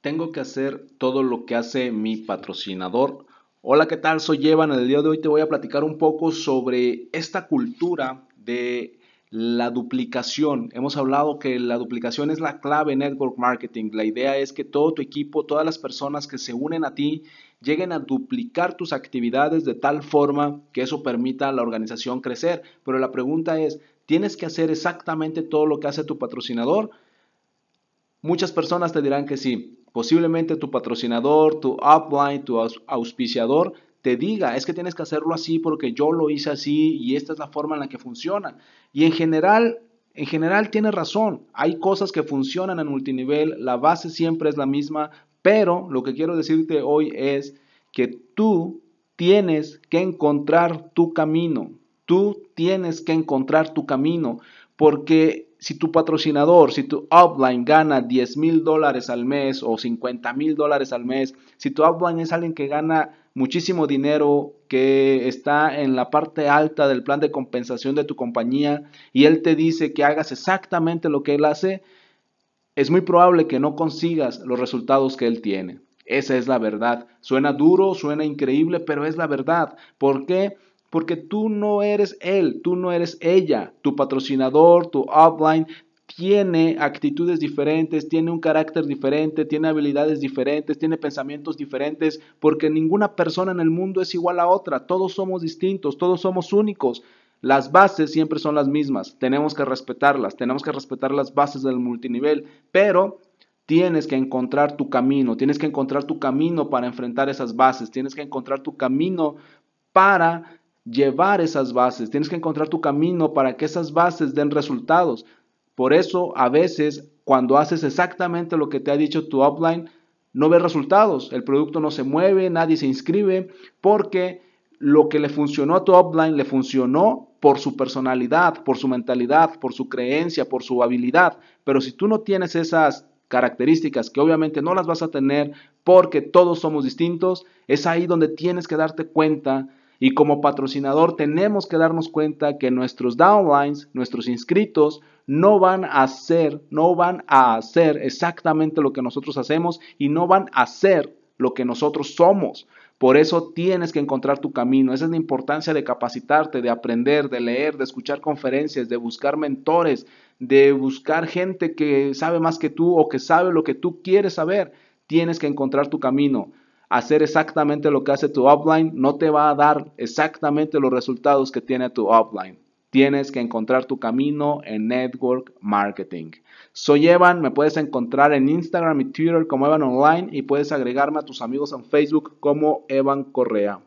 tengo que hacer todo lo que hace mi patrocinador. Hola, ¿qué tal? Soy Evan. El día de hoy te voy a platicar un poco sobre esta cultura de la duplicación. Hemos hablado que la duplicación es la clave en network marketing. La idea es que todo tu equipo, todas las personas que se unen a ti, lleguen a duplicar tus actividades de tal forma que eso permita a la organización crecer. Pero la pregunta es, ¿tienes que hacer exactamente todo lo que hace tu patrocinador? Muchas personas te dirán que sí. Posiblemente tu patrocinador, tu upline, tu auspiciador te diga, es que tienes que hacerlo así porque yo lo hice así y esta es la forma en la que funciona. Y en general, en general tiene razón. Hay cosas que funcionan en multinivel, la base siempre es la misma, pero lo que quiero decirte hoy es que tú tienes que encontrar tu camino. Tú tienes que encontrar tu camino porque si tu patrocinador, si tu upline gana 10 mil dólares al mes o 50 mil dólares al mes, si tu upline es alguien que gana muchísimo dinero, que está en la parte alta del plan de compensación de tu compañía y él te dice que hagas exactamente lo que él hace, es muy probable que no consigas los resultados que él tiene. Esa es la verdad. Suena duro, suena increíble, pero es la verdad. ¿Por qué? Porque tú no eres él, tú no eres ella. Tu patrocinador, tu upline tiene actitudes diferentes, tiene un carácter diferente, tiene habilidades diferentes, tiene pensamientos diferentes, porque ninguna persona en el mundo es igual a otra. Todos somos distintos, todos somos únicos. Las bases siempre son las mismas, tenemos que respetarlas, tenemos que respetar las bases del multinivel, pero tienes que encontrar tu camino, tienes que encontrar tu camino para enfrentar esas bases, tienes que encontrar tu camino para llevar esas bases, tienes que encontrar tu camino para que esas bases den resultados. Por eso a veces cuando haces exactamente lo que te ha dicho tu upline, no ves resultados, el producto no se mueve, nadie se inscribe, porque lo que le funcionó a tu upline le funcionó por su personalidad, por su mentalidad, por su creencia, por su habilidad. Pero si tú no tienes esas características que obviamente no las vas a tener porque todos somos distintos, es ahí donde tienes que darte cuenta y como patrocinador tenemos que darnos cuenta que nuestros downlines, nuestros inscritos, no van a hacer, no van a hacer exactamente lo que nosotros hacemos y no van a hacer lo que nosotros somos. Por eso tienes que encontrar tu camino. Esa es la importancia de capacitarte, de aprender, de leer, de escuchar conferencias, de buscar mentores, de buscar gente que sabe más que tú o que sabe lo que tú quieres saber. Tienes que encontrar tu camino hacer exactamente lo que hace tu upline no te va a dar exactamente los resultados que tiene tu upline. Tienes que encontrar tu camino en network marketing. Soy Evan, me puedes encontrar en Instagram y Twitter como Evan Online y puedes agregarme a tus amigos en Facebook como Evan Correa.